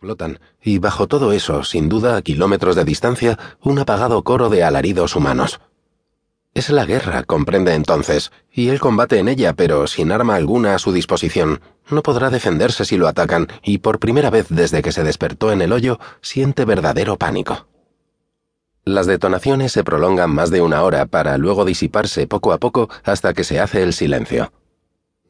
Flotan, y bajo todo eso, sin duda a kilómetros de distancia, un apagado coro de alaridos humanos. Es la guerra, comprende entonces, y él combate en ella, pero sin arma alguna a su disposición. No podrá defenderse si lo atacan, y por primera vez desde que se despertó en el hoyo, siente verdadero pánico. Las detonaciones se prolongan más de una hora para luego disiparse poco a poco hasta que se hace el silencio.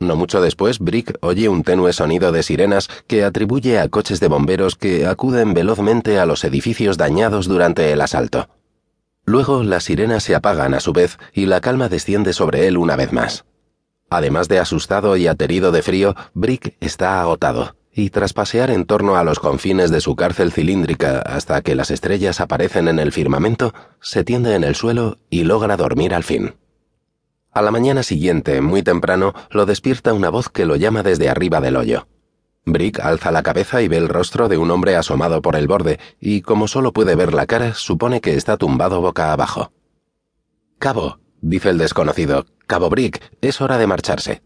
No mucho después, Brick oye un tenue sonido de sirenas que atribuye a coches de bomberos que acuden velozmente a los edificios dañados durante el asalto. Luego las sirenas se apagan a su vez y la calma desciende sobre él una vez más. Además de asustado y aterido de frío, Brick está agotado, y tras pasear en torno a los confines de su cárcel cilíndrica hasta que las estrellas aparecen en el firmamento, se tiende en el suelo y logra dormir al fin. A la mañana siguiente, muy temprano, lo despierta una voz que lo llama desde arriba del hoyo. Brick alza la cabeza y ve el rostro de un hombre asomado por el borde, y como solo puede ver la cara, supone que está tumbado boca abajo. Cabo, dice el desconocido, Cabo Brick, es hora de marcharse.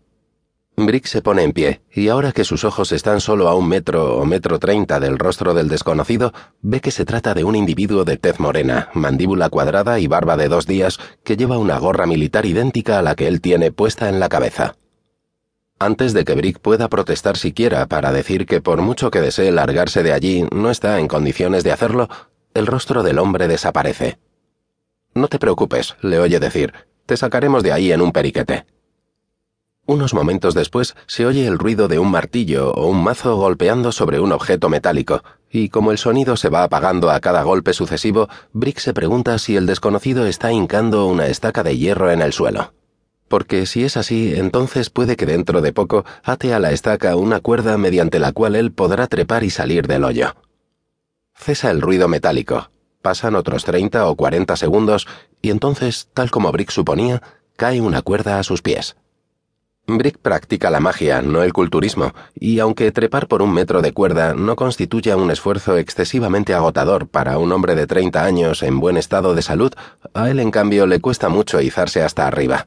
Brick se pone en pie, y ahora que sus ojos están solo a un metro o metro treinta del rostro del desconocido, ve que se trata de un individuo de tez morena, mandíbula cuadrada y barba de dos días, que lleva una gorra militar idéntica a la que él tiene puesta en la cabeza. Antes de que Brick pueda protestar siquiera para decir que por mucho que desee largarse de allí no está en condiciones de hacerlo, el rostro del hombre desaparece. No te preocupes, le oye decir, te sacaremos de ahí en un periquete. Unos momentos después se oye el ruido de un martillo o un mazo golpeando sobre un objeto metálico, y como el sonido se va apagando a cada golpe sucesivo, Brick se pregunta si el desconocido está hincando una estaca de hierro en el suelo. Porque si es así, entonces puede que dentro de poco ate a la estaca una cuerda mediante la cual él podrá trepar y salir del hoyo. Cesa el ruido metálico. Pasan otros treinta o cuarenta segundos, y entonces, tal como Brick suponía, cae una cuerda a sus pies. Brick practica la magia, no el culturismo, y aunque trepar por un metro de cuerda no constituya un esfuerzo excesivamente agotador para un hombre de 30 años en buen estado de salud, a él en cambio le cuesta mucho izarse hasta arriba.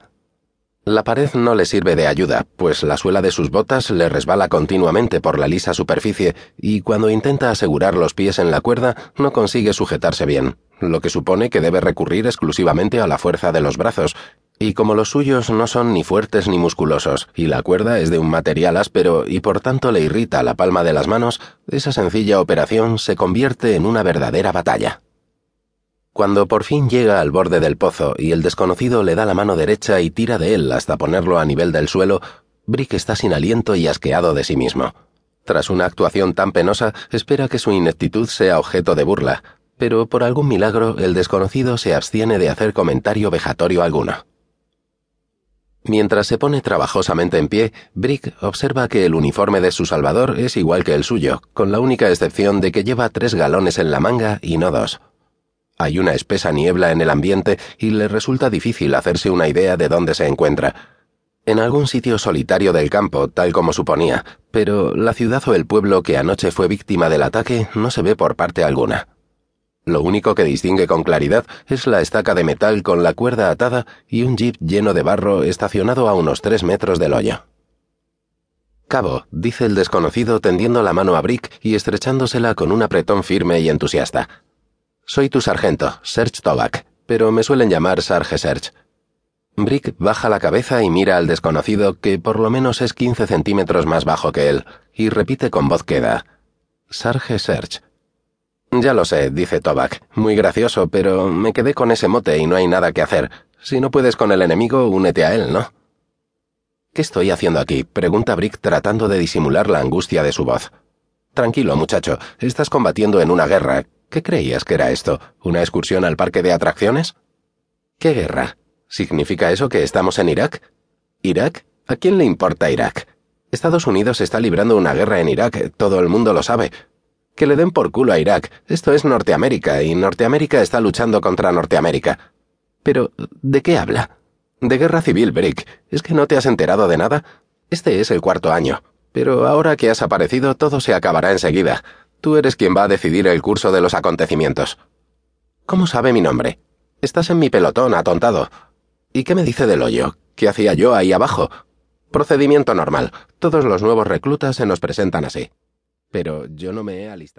La pared no le sirve de ayuda, pues la suela de sus botas le resbala continuamente por la lisa superficie y cuando intenta asegurar los pies en la cuerda no consigue sujetarse bien, lo que supone que debe recurrir exclusivamente a la fuerza de los brazos, y como los suyos no son ni fuertes ni musculosos, y la cuerda es de un material áspero y por tanto le irrita la palma de las manos, esa sencilla operación se convierte en una verdadera batalla. Cuando por fin llega al borde del pozo y el desconocido le da la mano derecha y tira de él hasta ponerlo a nivel del suelo, Brick está sin aliento y asqueado de sí mismo. Tras una actuación tan penosa, espera que su ineptitud sea objeto de burla, pero por algún milagro el desconocido se abstiene de hacer comentario vejatorio alguno. Mientras se pone trabajosamente en pie, Brick observa que el uniforme de su salvador es igual que el suyo, con la única excepción de que lleva tres galones en la manga y no dos. Hay una espesa niebla en el ambiente y le resulta difícil hacerse una idea de dónde se encuentra. En algún sitio solitario del campo, tal como suponía, pero la ciudad o el pueblo que anoche fue víctima del ataque no se ve por parte alguna. Lo único que distingue con claridad es la estaca de metal con la cuerda atada y un jeep lleno de barro estacionado a unos tres metros del hoyo. Cabo, dice el desconocido tendiendo la mano a Brick y estrechándosela con un apretón firme y entusiasta. Soy tu sargento, Serge Tobac, pero me suelen llamar Sarge Serge. Brick baja la cabeza y mira al desconocido, que por lo menos es quince centímetros más bajo que él, y repite con voz queda. Sarge Serge. Ya lo sé, dice Tobac. Muy gracioso, pero me quedé con ese mote y no hay nada que hacer. Si no puedes con el enemigo, únete a él, ¿no? ¿Qué estoy haciendo aquí? pregunta Brick tratando de disimular la angustia de su voz. Tranquilo, muchacho. Estás combatiendo en una guerra. ¿Qué creías que era esto? ¿Una excursión al parque de atracciones? ¿Qué guerra? ¿Significa eso que estamos en Irak? ¿Irak? ¿A quién le importa Irak? Estados Unidos está librando una guerra en Irak, todo el mundo lo sabe. Que le den por culo a Irak. Esto es Norteamérica y Norteamérica está luchando contra Norteamérica. Pero, ¿de qué habla? De guerra civil, Brick. ¿Es que no te has enterado de nada? Este es el cuarto año. Pero ahora que has aparecido, todo se acabará enseguida. Tú eres quien va a decidir el curso de los acontecimientos. ¿Cómo sabe mi nombre? Estás en mi pelotón, atontado. ¿Y qué me dice del hoyo? ¿Qué hacía yo ahí abajo? Procedimiento normal. Todos los nuevos reclutas se nos presentan así. Pero yo no me he alistado.